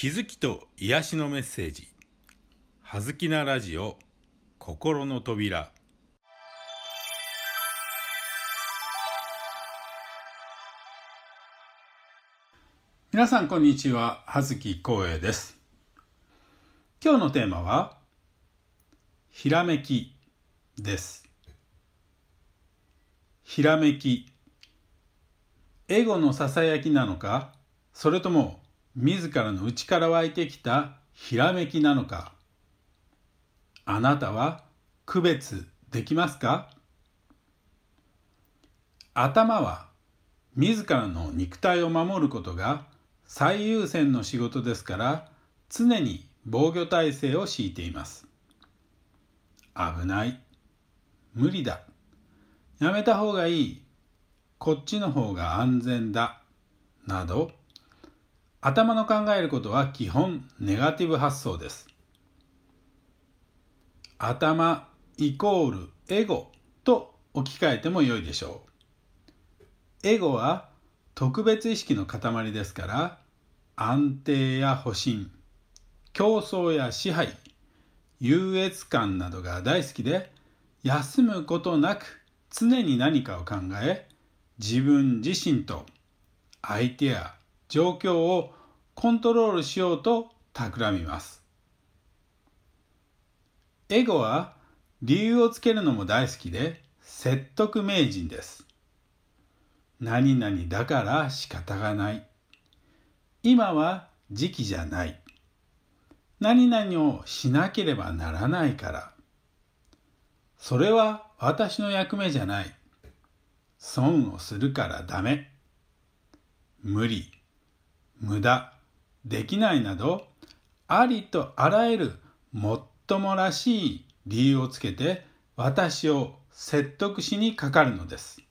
気づきと癒しのメッセージ「はずきなラジオ心の扉」皆さんこんにちは。葉月光栄です。今日のテーマはひらめきです。ひらめき。エゴのささやきなのかそれとも自らの内から湧いてきたひらめきなのか。あなたは区別できますか？頭は自らの肉体を守ることが最優先の仕事ですから常に防御体制を敷いています。危ない。無理だ。やめた方がいい。こっちの方が安全だ。など頭の考えることは基本ネガティブ発想です。頭イコールエゴと置き換えても良いでしょう。エゴは特別意識の塊ですから安定や保身競争や支配優越感などが大好きで休むことなく常に何かを考え自分自身と相手や状況をコントロールしようと企みますエゴは理由をつけるのも大好きで説得名人です何々だから仕方がない。今は時期じゃない。何々をしなければならないから。それは私の役目じゃない。損をするからダメ。無理、無駄、できないなど、ありとあらゆるもっともらしい理由をつけて私を説得しにかかるのです。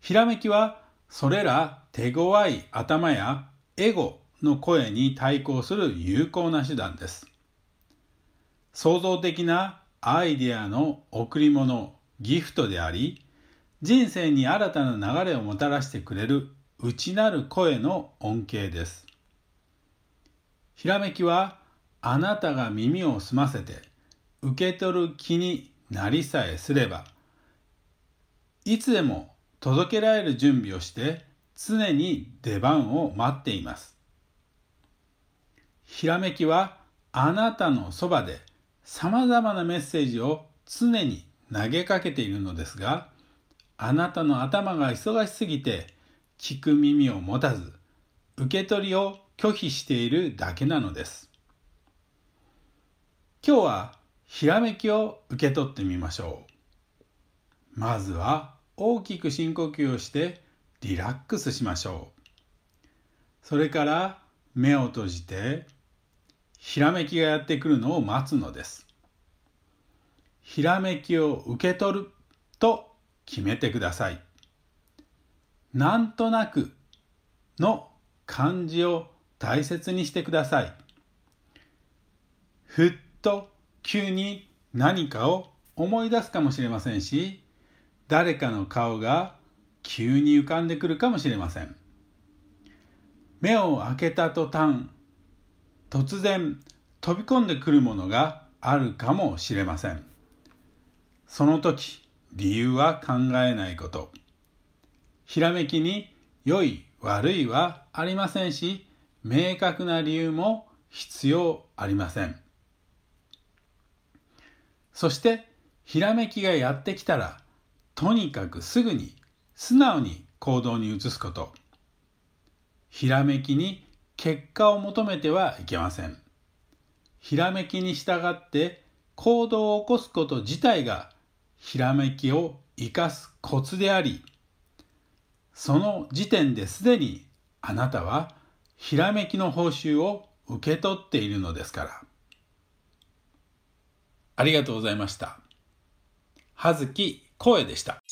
ひらめきはそれら手強い頭やエゴの声に対抗する有効な手段です。創造的なアイデアの贈り物、ギフトであり、人生に新たな流れをもたらしてくれる内なる声の恩恵です。ひらめきはあなたが耳を澄ませて受け取る気になりさえすれば、いつでも届けられる準備をして常に出番を待っています。ひらめきはあなたのそばでさまざまなメッセージを常に投げかけているのですがあなたの頭が忙しすぎて聞く耳を持たず受け取りを拒否しているだけなのです。今日はひらめきを受け取ってみましょう。まずは大きく深呼吸をしてリラックスしましょう。それから目を閉じてひらめきがやってくるのを待つのです。ひらめきを受け取ると決めてください。なんとなくの感じを大切にしてください。ふっと急に何かを思い出すかもしれませんし誰かの顔が急に浮かんでくるかもしれません。目を開けた途端突然飛び込んでくるものがあるかもしれません。その時理由は考えないこと。ひらめきに良い悪いはありませんし明確な理由も必要ありませんそしてひらめきがやってきたらとにかくすぐに素直に行動に移すこと。ひらめきに結果を求めてはいけません。ひらめきに従って行動を起こすこと自体がひらめきを生かすコツであり、その時点ですでにあなたはひらめきの報酬を受け取っているのですから。ありがとうございました。葉月声でした。